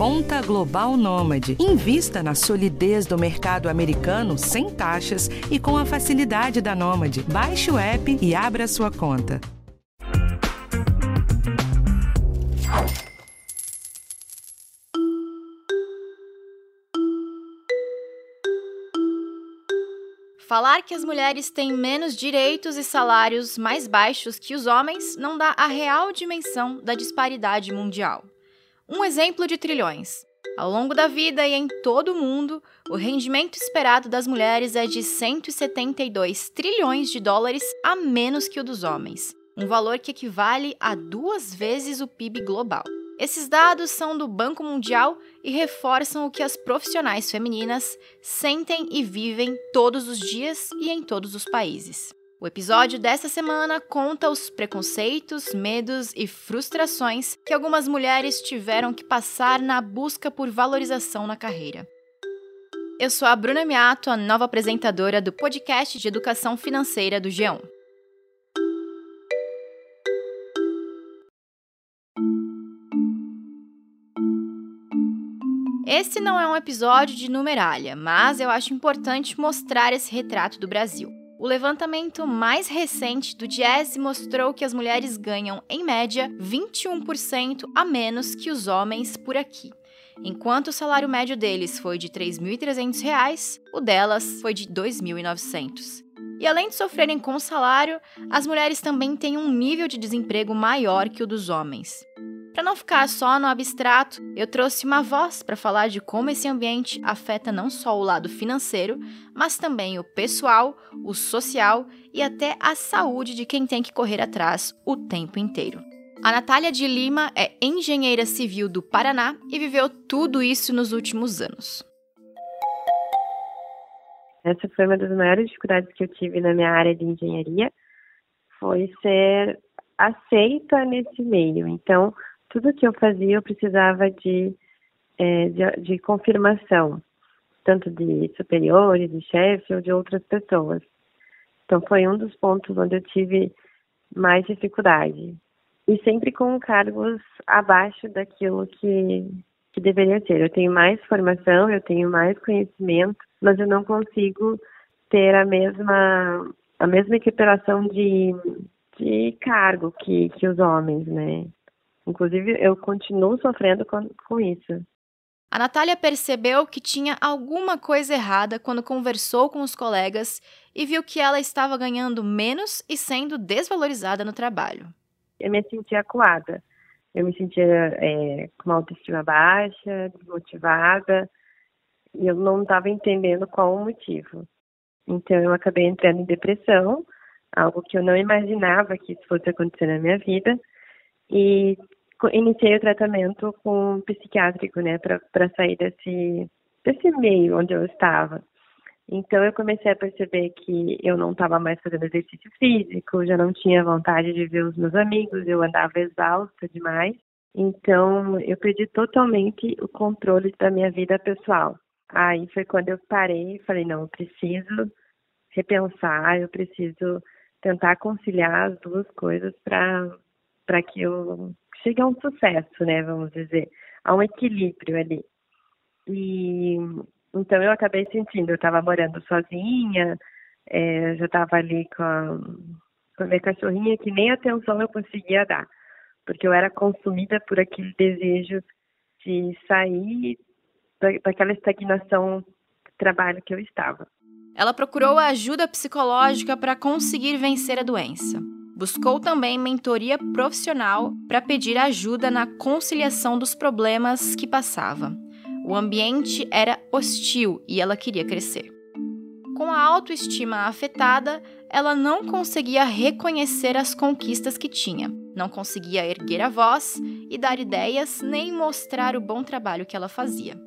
Conta Global Nômade. Invista na solidez do mercado americano sem taxas e com a facilidade da Nômade. Baixe o app e abra sua conta. Falar que as mulheres têm menos direitos e salários mais baixos que os homens não dá a real dimensão da disparidade mundial. Um exemplo de trilhões. Ao longo da vida e em todo o mundo, o rendimento esperado das mulheres é de 172 trilhões de dólares a menos que o dos homens, um valor que equivale a duas vezes o PIB global. Esses dados são do Banco Mundial e reforçam o que as profissionais femininas sentem e vivem todos os dias e em todos os países. O episódio desta semana conta os preconceitos, medos e frustrações que algumas mulheres tiveram que passar na busca por valorização na carreira. Eu sou a Bruna Miato, a nova apresentadora do podcast de educação financeira do G1. Esse não é um episódio de numeralha, mas eu acho importante mostrar esse retrato do Brasil. O levantamento mais recente do Diese mostrou que as mulheres ganham, em média, 21% a menos que os homens por aqui. Enquanto o salário médio deles foi de R$ 3.300, o delas foi de R$ 2.900. E além de sofrerem com o salário, as mulheres também têm um nível de desemprego maior que o dos homens. Para não ficar só no abstrato, eu trouxe uma voz para falar de como esse ambiente afeta não só o lado financeiro, mas também o pessoal, o social e até a saúde de quem tem que correr atrás o tempo inteiro. A Natália de Lima é engenheira civil do Paraná e viveu tudo isso nos últimos anos. Essa foi uma das maiores dificuldades que eu tive na minha área de engenharia, foi ser aceita nesse meio. Então, tudo que eu fazia eu precisava de, é, de, de, confirmação, tanto de superiores, de chefe ou de outras pessoas. Então foi um dos pontos onde eu tive mais dificuldade. E sempre com cargos abaixo daquilo que, que deveria ser. Eu tenho mais formação, eu tenho mais conhecimento, mas eu não consigo ter a mesma, a mesma equiparação de, de cargo que, que os homens, né? Inclusive, eu continuo sofrendo com, com isso. A Natália percebeu que tinha alguma coisa errada quando conversou com os colegas e viu que ela estava ganhando menos e sendo desvalorizada no trabalho. Eu me sentia acuada. Eu me sentia é, com uma autoestima baixa, desmotivada, e eu não estava entendendo qual o motivo. Então, eu acabei entrando em depressão, algo que eu não imaginava que isso fosse acontecer na minha vida, e iniciei o tratamento com psiquiátrico, né, para sair desse, desse meio onde eu estava. Então eu comecei a perceber que eu não estava mais fazendo exercício físico, já não tinha vontade de ver os meus amigos, eu andava exausta demais. Então eu perdi totalmente o controle da minha vida pessoal. Aí foi quando eu parei e falei, não, eu preciso repensar, eu preciso tentar conciliar as duas coisas para para que eu chegue a um sucesso, né, vamos dizer, a um equilíbrio ali. E então eu acabei sentindo, eu estava morando sozinha, é, já estava ali com a, com a minha cachorrinha que nem atenção eu conseguia dar, porque eu era consumida por aquele desejo de sair da, daquela estagnação de trabalho que eu estava. Ela procurou ajuda psicológica para conseguir vencer a doença. Buscou também mentoria profissional para pedir ajuda na conciliação dos problemas que passava. O ambiente era hostil e ela queria crescer. Com a autoestima afetada, ela não conseguia reconhecer as conquistas que tinha, não conseguia erguer a voz e dar ideias nem mostrar o bom trabalho que ela fazia.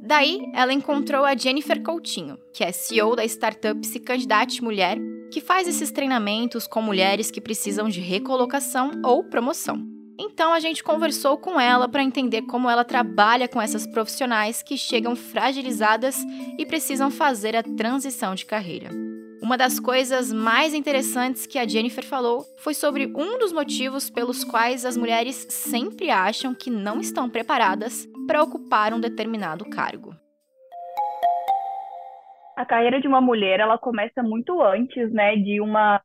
Daí, ela encontrou a Jennifer Coutinho, que é CEO da startup Se Candidate Mulher que faz esses treinamentos com mulheres que precisam de recolocação ou promoção. Então a gente conversou com ela para entender como ela trabalha com essas profissionais que chegam fragilizadas e precisam fazer a transição de carreira. Uma das coisas mais interessantes que a Jennifer falou foi sobre um dos motivos pelos quais as mulheres sempre acham que não estão preparadas para ocupar um determinado cargo. A carreira de uma mulher, ela começa muito antes, né, de uma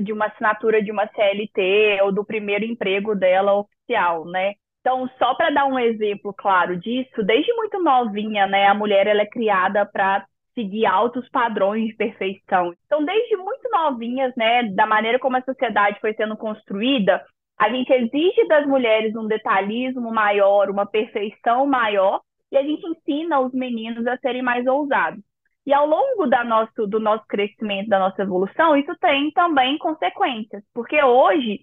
de uma assinatura de uma CLT ou do primeiro emprego dela oficial, né? Então, só para dar um exemplo claro disso, desde muito novinha, né, a mulher ela é criada para seguir altos padrões de perfeição. Então, desde muito novinhas, né, da maneira como a sociedade foi sendo construída, a gente exige das mulheres um detalhismo maior, uma perfeição maior, e a gente ensina os meninos a serem mais ousados. E ao longo da nosso, do nosso crescimento, da nossa evolução, isso tem também consequências, porque hoje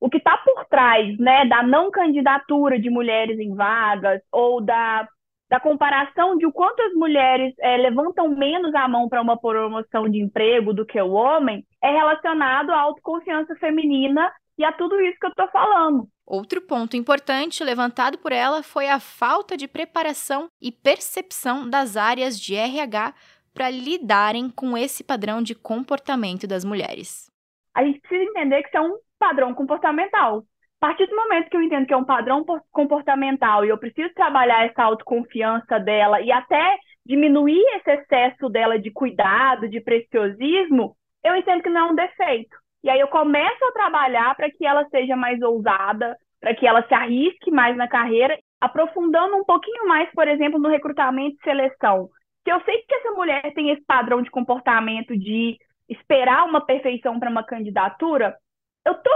o que está por trás né, da não candidatura de mulheres em vagas ou da, da comparação de o quanto as mulheres é, levantam menos a mão para uma promoção de emprego do que o homem é relacionado à autoconfiança feminina e a tudo isso que eu estou falando. Outro ponto importante levantado por ela foi a falta de preparação e percepção das áreas de RH para lidarem com esse padrão de comportamento das mulheres. A gente precisa entender que isso é um padrão comportamental. A partir do momento que eu entendo que é um padrão comportamental e eu preciso trabalhar essa autoconfiança dela e até diminuir esse excesso dela de cuidado, de preciosismo, eu entendo que não é um defeito. E aí eu começo a trabalhar para que ela seja mais ousada, para que ela se arrisque mais na carreira, aprofundando um pouquinho mais, por exemplo, no recrutamento e seleção. Se eu sei que essa mulher tem esse padrão de comportamento de esperar uma perfeição para uma candidatura, eu tô,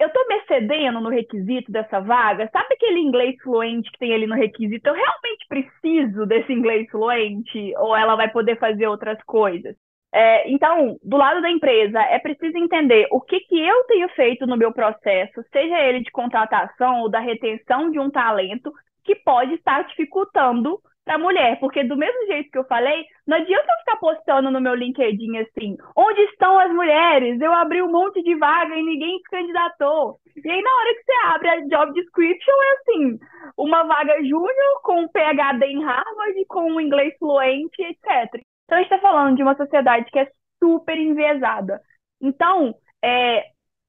eu tô me excedendo no requisito dessa vaga. Sabe aquele inglês fluente que tem ali no requisito? Eu realmente preciso desse inglês fluente? Ou ela vai poder fazer outras coisas? É, então, do lado da empresa, é preciso entender o que, que eu tenho feito no meu processo, seja ele de contratação ou da retenção de um talento, que pode estar dificultando para a mulher, porque do mesmo jeito que eu falei, não adianta eu ficar postando no meu LinkedIn assim, onde estão as mulheres? Eu abri um monte de vaga e ninguém se candidatou. E aí na hora que você abre a job description é assim, uma vaga júnior com PhD em Harvard, com um inglês fluente, etc. Então, a gente está falando de uma sociedade que é super enviesada. Então, é,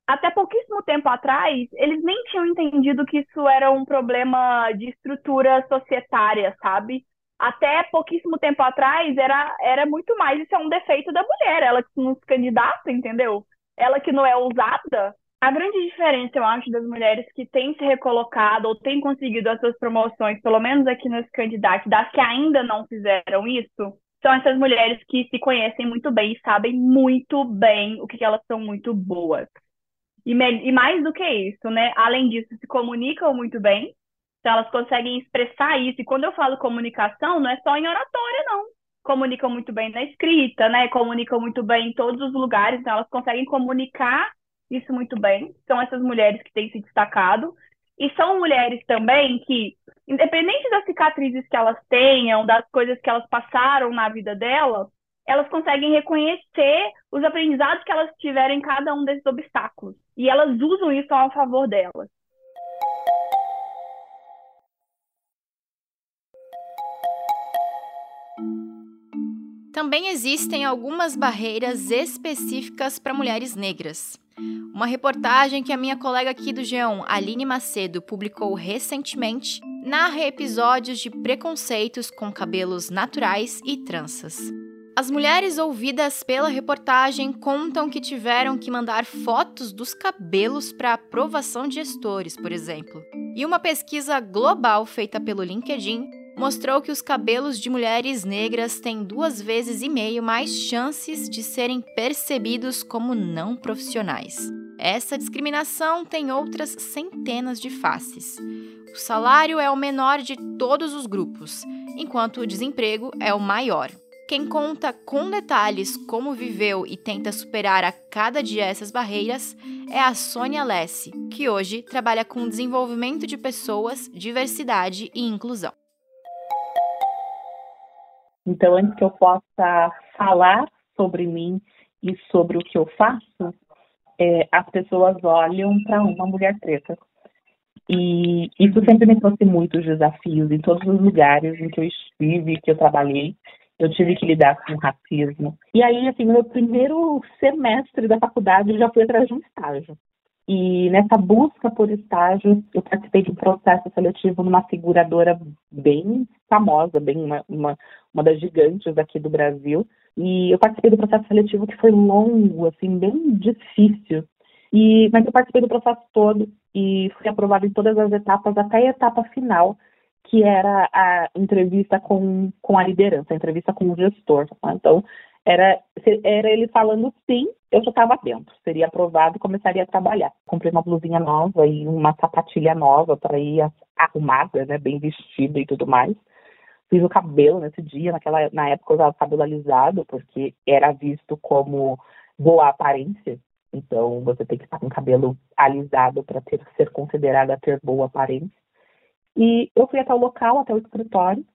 até pouquíssimo tempo atrás, eles nem tinham entendido que isso era um problema de estrutura societária, sabe? Até pouquíssimo tempo atrás, era, era muito mais isso é um defeito da mulher, ela que não se candidata, entendeu? Ela que não é ousada. A grande diferença, eu acho, das mulheres que têm se recolocado ou têm conseguido as suas promoções, pelo menos aqui nos candidatos, das que ainda não fizeram isso, são essas mulheres que se conhecem muito bem e sabem muito bem o que, que elas são muito boas. E, e, mais do que isso, né? Além disso, se comunicam muito bem, então elas conseguem expressar isso. E quando eu falo comunicação, não é só em oratória, não. Comunicam muito bem na escrita, né? Comunicam muito bem em todos os lugares, então elas conseguem comunicar isso muito bem. São essas mulheres que têm se destacado. E são mulheres também que, independente das cicatrizes que elas tenham, das coisas que elas passaram na vida dela, elas conseguem reconhecer os aprendizados que elas tiveram em cada um desses obstáculos. E elas usam isso a favor delas. Também existem algumas barreiras específicas para mulheres negras. Uma reportagem que a minha colega aqui do Geão, Aline Macedo, publicou recentemente, narra episódios de preconceitos com cabelos naturais e tranças. As mulheres ouvidas pela reportagem contam que tiveram que mandar fotos dos cabelos para aprovação de gestores, por exemplo. E uma pesquisa global feita pelo LinkedIn mostrou que os cabelos de mulheres negras têm duas vezes e meio mais chances de serem percebidos como não profissionais. Essa discriminação tem outras centenas de faces. O salário é o menor de todos os grupos, enquanto o desemprego é o maior. Quem conta com detalhes como viveu e tenta superar a cada dia essas barreiras é a Sônia Lessi, que hoje trabalha com desenvolvimento de pessoas, diversidade e inclusão. Então, antes que eu possa falar sobre mim e sobre o que eu faço, é, as pessoas olham para uma mulher preta. E isso sempre me trouxe muitos desafios em todos os lugares em que eu estive, que eu trabalhei. Eu tive que lidar com racismo. E aí, assim, no meu primeiro semestre da faculdade, eu já fui atrás de um estágio. E nessa busca por estágios, eu participei de um processo seletivo numa seguradora bem famosa, bem uma, uma, uma das gigantes aqui do Brasil. E eu participei do processo seletivo que foi longo, assim, bem difícil. E, mas eu participei do processo todo e fui aprovada em todas as etapas, até a etapa final, que era a entrevista com, com a liderança, a entrevista com o gestor. Então, era, era ele falando sim, eu já estava dentro, seria aprovado e começaria a trabalhar. Comprei uma blusinha nova e uma sapatilha nova para ir arrumada, né, bem vestida e tudo mais. Fiz o cabelo nesse dia, naquela, na época eu usava cabelo alisado, porque era visto como boa aparência. Então, você tem que estar com cabelo alisado para ser considerada ter boa aparência. E eu fui até o local, até o escritório,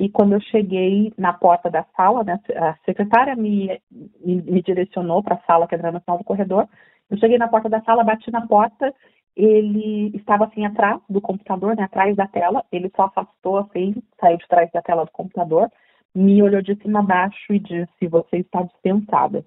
e quando eu cheguei na porta da sala, né, a secretária me, me, me direcionou para a sala que era no final do corredor. Eu cheguei na porta da sala, bati na porta, ele estava assim atrás do computador, né, atrás da tela. Ele só afastou assim, saiu de trás da tela do computador, me olhou de cima a baixo e disse: Você está dispensada.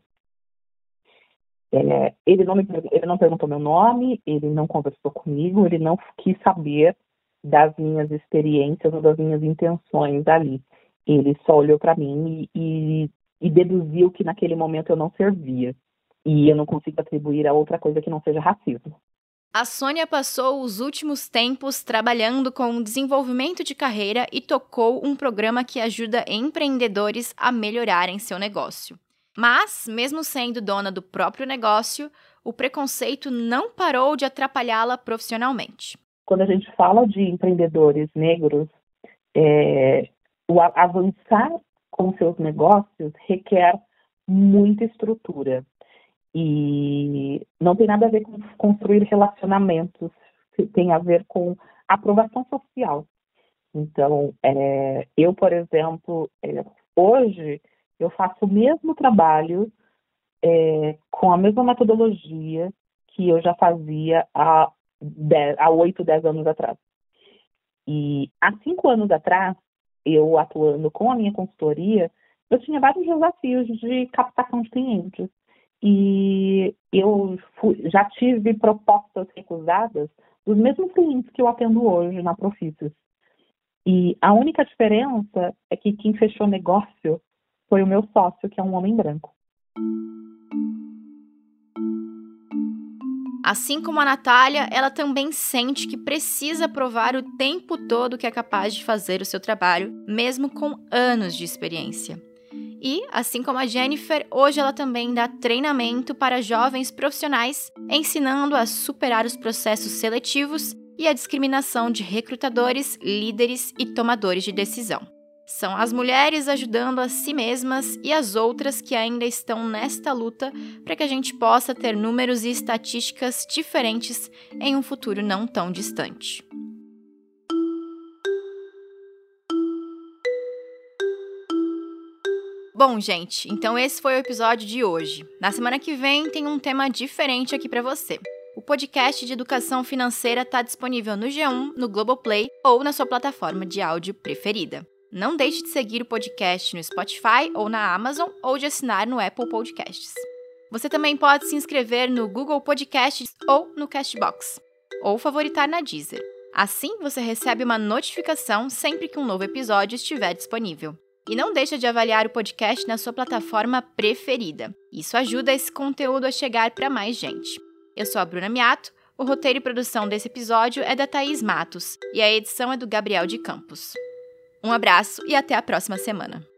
É, ele, não me, ele não perguntou meu nome, ele não conversou comigo, ele não quis saber das minhas experiências ou das minhas intenções ali. Ele só olhou para mim e, e, e deduziu que naquele momento eu não servia. E eu não consigo atribuir a outra coisa que não seja racismo. A Sônia passou os últimos tempos trabalhando com desenvolvimento de carreira e tocou um programa que ajuda empreendedores a melhorarem seu negócio. Mas, mesmo sendo dona do próprio negócio, o preconceito não parou de atrapalhá-la profissionalmente quando a gente fala de empreendedores negros, é, o avançar com seus negócios requer muita estrutura. E não tem nada a ver com construir relacionamentos, tem a ver com aprovação social. Então, é, eu, por exemplo, é, hoje eu faço o mesmo trabalho é, com a mesma metodologia que eu já fazia há há oito, dez anos atrás. E há cinco anos atrás, eu atuando com a minha consultoria, eu tinha vários desafios de captação de clientes. E eu fui, já tive propostas recusadas dos mesmos clientes que eu atendo hoje na Profícios. E a única diferença é que quem fechou negócio foi o meu sócio, que é um homem branco. Assim como a Natália, ela também sente que precisa provar o tempo todo que é capaz de fazer o seu trabalho, mesmo com anos de experiência. E, assim como a Jennifer, hoje ela também dá treinamento para jovens profissionais, ensinando a superar os processos seletivos e a discriminação de recrutadores, líderes e tomadores de decisão. São as mulheres ajudando a si mesmas e as outras que ainda estão nesta luta para que a gente possa ter números e estatísticas diferentes em um futuro não tão distante. Bom, gente, então esse foi o episódio de hoje. Na semana que vem tem um tema diferente aqui para você. O podcast de educação financeira está disponível no G1, no Globoplay ou na sua plataforma de áudio preferida. Não deixe de seguir o podcast no Spotify ou na Amazon ou de assinar no Apple Podcasts. Você também pode se inscrever no Google Podcasts ou no Castbox, ou favoritar na Deezer. Assim, você recebe uma notificação sempre que um novo episódio estiver disponível. E não deixe de avaliar o podcast na sua plataforma preferida. Isso ajuda esse conteúdo a chegar para mais gente. Eu sou a Bruna Miato, o roteiro e produção desse episódio é da Thaís Matos e a edição é do Gabriel de Campos. Um abraço e até a próxima semana.